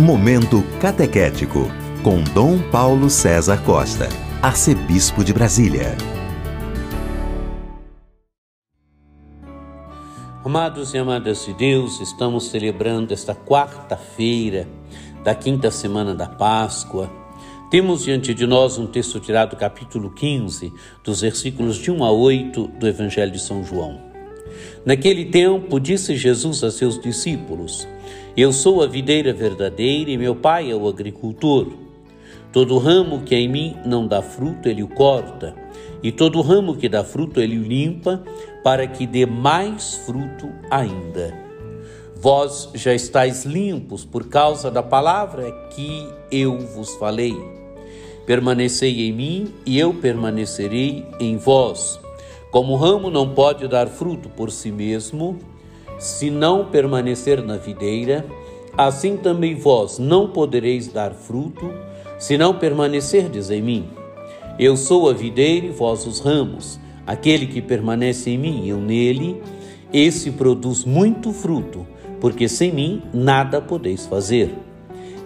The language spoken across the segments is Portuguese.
Momento Catequético, com Dom Paulo César Costa, Arcebispo de Brasília. Amados e amadas de Deus, estamos celebrando esta quarta-feira da quinta semana da Páscoa. Temos diante de nós um texto tirado do capítulo 15, dos versículos de 1 a 8 do Evangelho de São João. Naquele tempo, disse Jesus a seus discípulos: Eu sou a videira verdadeira e meu pai é o agricultor. Todo ramo que em mim não dá fruto, ele o corta, e todo ramo que dá fruto, ele o limpa, para que dê mais fruto ainda. Vós já estáis limpos por causa da palavra que eu vos falei. Permanecei em mim e eu permanecerei em vós. Como o ramo não pode dar fruto por si mesmo, se não permanecer na videira, assim também vós não podereis dar fruto, se não permanecerdes em mim. Eu sou a videira e vós os ramos. Aquele que permanece em mim e eu nele, esse produz muito fruto, porque sem mim nada podeis fazer.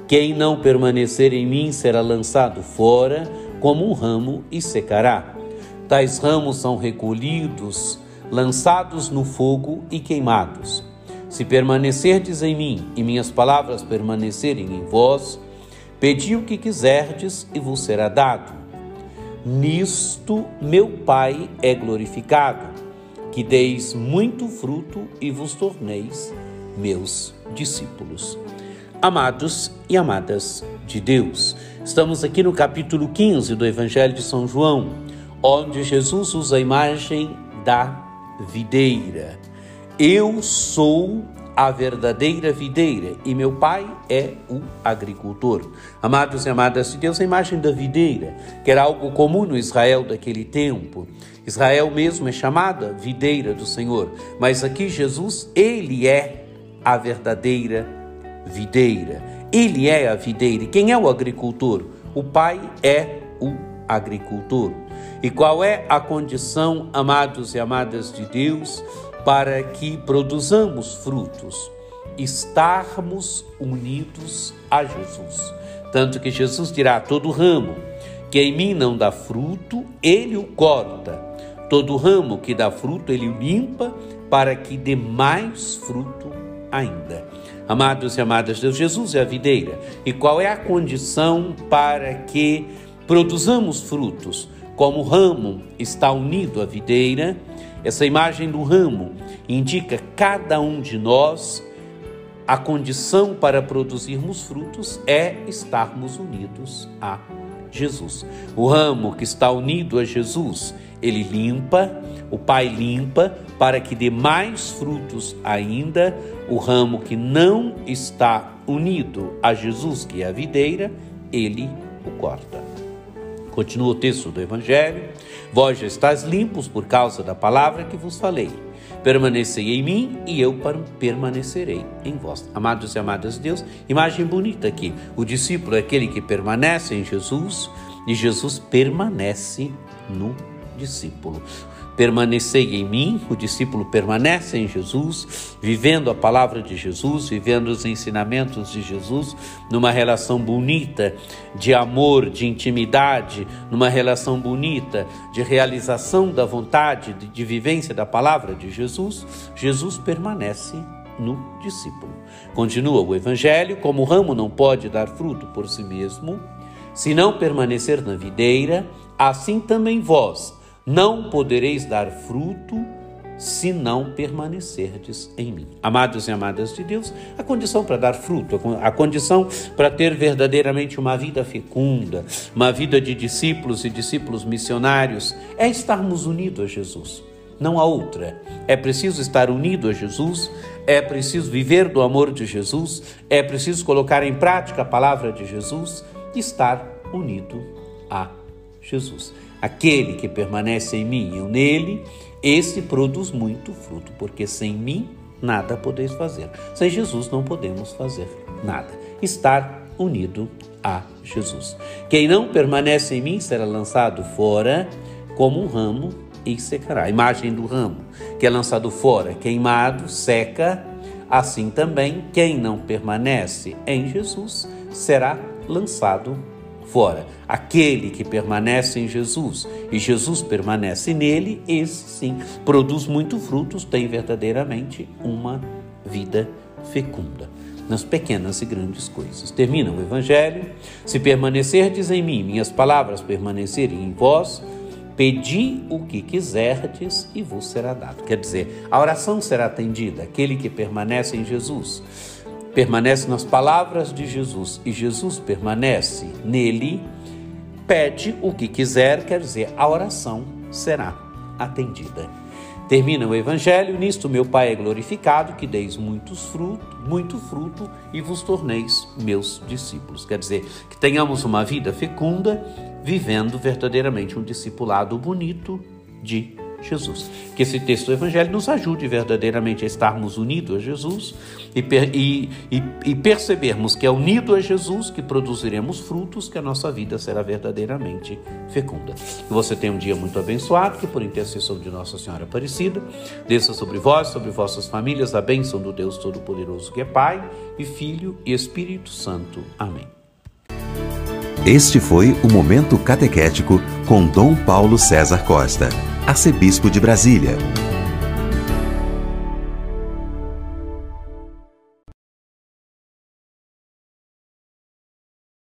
Quem não permanecer em mim será lançado fora como um ramo e secará. Tais ramos são recolhidos, lançados no fogo e queimados. Se permanecerdes em mim e minhas palavras permanecerem em vós, pedi o que quiserdes e vos será dado. Nisto meu Pai é glorificado, que deis muito fruto e vos torneis meus discípulos. Amados e amadas de Deus, estamos aqui no capítulo 15 do Evangelho de São João onde Jesus usa a imagem da videira. Eu sou a verdadeira videira e meu pai é o agricultor. Amados e amadas de Deus, a imagem da videira, que era algo comum no Israel daquele tempo. Israel mesmo é chamada videira do Senhor, mas aqui Jesus, ele é a verdadeira videira. Ele é a videira. E quem é o agricultor? O pai é o agricultor. E qual é a condição, amados e amadas de Deus, para que produzamos frutos? Estarmos unidos a Jesus. Tanto que Jesus dirá: todo ramo que em mim não dá fruto, ele o corta. Todo ramo que dá fruto, ele o limpa, para que dê mais fruto ainda. Amados e amadas de Deus, Jesus é a videira. E qual é a condição para que produzamos frutos? Como o ramo está unido à videira, essa imagem do ramo indica cada um de nós a condição para produzirmos frutos é estarmos unidos a Jesus. O ramo que está unido a Jesus, ele limpa, o Pai limpa para que dê mais frutos ainda. O ramo que não está unido a Jesus, que é a videira, ele o corta. Continua o texto do Evangelho. Vós já estáis limpos por causa da palavra que vos falei. Permanecei em mim e eu permanecerei em vós. Amados e amadas de Deus, imagem bonita aqui. O discípulo é aquele que permanece em Jesus e Jesus permanece no discípulo. Permanecei em mim, o discípulo permanece em Jesus, vivendo a palavra de Jesus, vivendo os ensinamentos de Jesus, numa relação bonita de amor, de intimidade, numa relação bonita de realização da vontade, de, de vivência da palavra de Jesus. Jesus permanece no discípulo. Continua o Evangelho: como o ramo não pode dar fruto por si mesmo, se não permanecer na videira, assim também vós não podereis dar fruto se não permanecerdes em mim. Amados e amadas de Deus, a condição para dar fruto, a condição para ter verdadeiramente uma vida fecunda, uma vida de discípulos e discípulos missionários, é estarmos unidos a Jesus. Não há outra. É preciso estar unido a Jesus, é preciso viver do amor de Jesus, é preciso colocar em prática a palavra de Jesus estar unido a Jesus. Aquele que permanece em mim e eu nele, esse produz muito fruto, porque sem mim nada podeis fazer. Sem Jesus não podemos fazer nada. Estar unido a Jesus. Quem não permanece em mim será lançado fora como um ramo e secará. A imagem do ramo que é lançado fora, queimado, seca, assim também quem não permanece em Jesus será lançado fora. Aquele que permanece em Jesus e Jesus permanece nele, esse sim produz muito frutos, tem verdadeiramente uma vida fecunda nas pequenas e grandes coisas. Termina o Evangelho: Se permanecerdes em mim, minhas palavras permanecerem em vós, pedi o que quiserdes e vos será dado. Quer dizer, a oração será atendida. Aquele que permanece em Jesus, permanece nas palavras de Jesus e Jesus permanece nele, pede o que quiser, quer dizer, a oração será atendida. Termina o evangelho, nisto meu Pai é glorificado, que deis muitos frutos, muito fruto e vos torneis meus discípulos. Quer dizer, que tenhamos uma vida fecunda, vivendo verdadeiramente um discipulado bonito de Jesus. Que esse texto do Evangelho nos ajude verdadeiramente a estarmos unidos a Jesus e, e, e, e, percebermos que é unido a Jesus que produziremos frutos, que a nossa vida será verdadeiramente fecunda. Que você tenha um dia muito abençoado, que por intercessão de Nossa Senhora Aparecida, desça sobre vós, sobre vossas famílias, a bênção do Deus Todo-Poderoso que é Pai e Filho e Espírito Santo. Amém. Este foi o Momento Catequético com Dom Paulo César Costa arcebispo de Brasília.